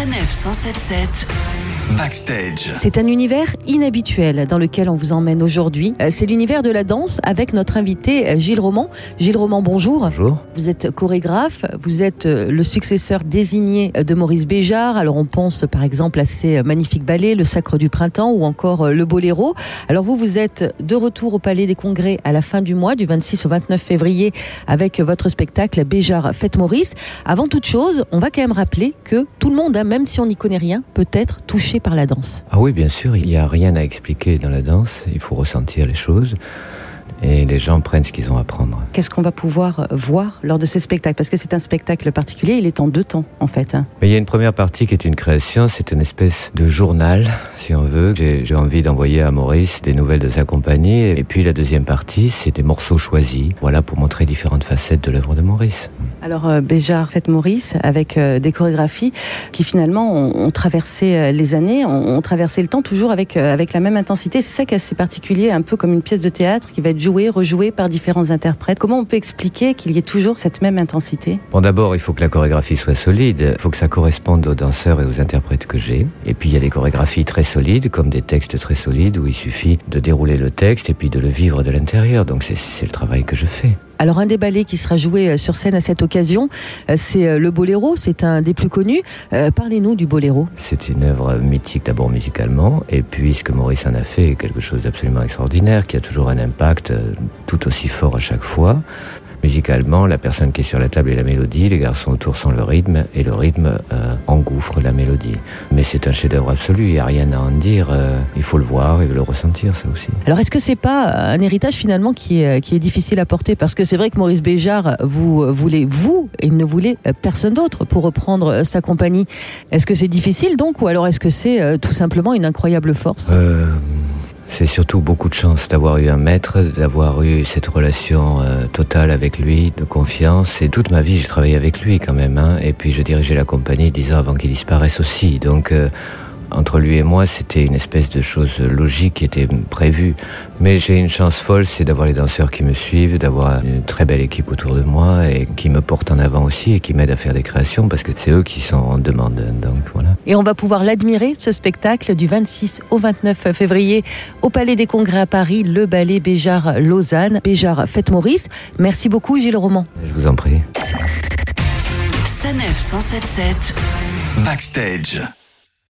Sanef 177 Backstage. C'est un univers inhabituel dans lequel on vous emmène aujourd'hui. Euh, C'est l'univers de la danse avec notre invité euh, Gilles Roman. Gilles Roman, bonjour. Bonjour. Vous êtes chorégraphe, vous êtes euh, le successeur désigné de Maurice Béjart. Alors on pense par exemple à ces magnifiques ballets, le Sacre du Printemps ou encore le Boléro. Alors vous, vous êtes de retour au Palais des Congrès à la fin du mois, du 26 au 29 février, avec votre spectacle Béjart Fête Maurice. Avant toute chose, on va quand même rappeler que tout le monde, hein, même si on n'y connaît rien, peut être touché par la danse. Ah oui, bien sûr, il n'y a rien à expliquer dans la danse, il faut ressentir les choses et les gens prennent ce qu'ils ont à prendre. Qu'est-ce qu'on va pouvoir voir lors de ces spectacles? Parce que c'est un spectacle particulier, il est en deux temps en fait. hein. Mais il y a une première partie qui est une création, c'est une espèce de journal, si on veut. J'ai j'ai envie d'envoyer à Maurice des nouvelles de sa compagnie. Et puis la deuxième partie, c'est des morceaux choisis, voilà, pour montrer différentes facettes de l'œuvre de Maurice. Alors euh, Béjart Fête Maurice avec euh, des chorégraphies qui finalement ont, traversé euh, les années, ont, traversé le temps toujours avec, avec la même intensité. C'est ça qui est assez particulier, un peu comme une pièce de théâtre qui va être jouée, rejouée par différents interprètes. Comment on peut expliquer qu'il y ait toujours cette même intensité? Bon, d'abord, il faut que la chorégraphie soit solide. Il faut que ça corresponde aux danseurs et aux interprètes que j'ai. Et puis, il y a des chorégraphies très solides, comme des textes très solides, où il suffit de dérouler le texte et puis de le vivre de l'intérieur. Donc, c'est le travail que je fais. Alors un des ballets qui sera joué euh, sur scène à cette occasion, euh, c'est euh, le Boléro, c'est un des plus connus. Parlez-nous du Boléro. C'est une œuvre mythique d'abord musicalement, et puis ce que Maurice en a fait est quelque chose d'absolument extraordinaire, qui a toujours un impact tout aussi fort à chaque fois. Musicalement, la personne qui est sur la table est la mélodie, les garçons autour sont le rythme, et le rythme engouffre la mélodie. Mais c'est un chef-d'œuvre absolu, il n'y a rien à en dire, euh, il faut le voir et le ressentir, ça aussi. Alors est-ce que c'est pas un héritage finalement qui est, qui est difficile à porter? Parce que c'est vrai que Maurice Béjart, vous euh, voulez vous et il ne voulait euh, personne d'autre pour reprendre sa compagnie. Est-ce que c'est difficile donc ou alors est-ce que c'est tout simplement une incroyable force? Euh, c'est surtout beaucoup de chance d'avoir eu un maître, d'avoir eu cette relation euh, totale avec lui, de confiance. Et toute ma vie, j'ai travaillé avec lui quand même. Hein. Et puis, je dirigeais la compagnie dix ans avant qu'il disparaisse aussi. Donc, euh, entre lui et moi, c'était une espèce de chose logique qui était prévue. Mais j'ai une chance folle, c'est d'avoir les danseurs qui me suivent, d'avoir une très belle équipe autour de moi et qui me portent en avant aussi et qui m'aident à faire des créations parce que c'est eux qui sont en demande. Donc, voilà. Et on va pouvoir l'admirer, ce spectacle, du 26 au 29 février au Palais des Congrès à Paris, le ballet Béjart Lausanne, Béjart Fête Maurice. Merci beaucoup Gilles Roman. Je vous en prie. Sanef 177 Backstage.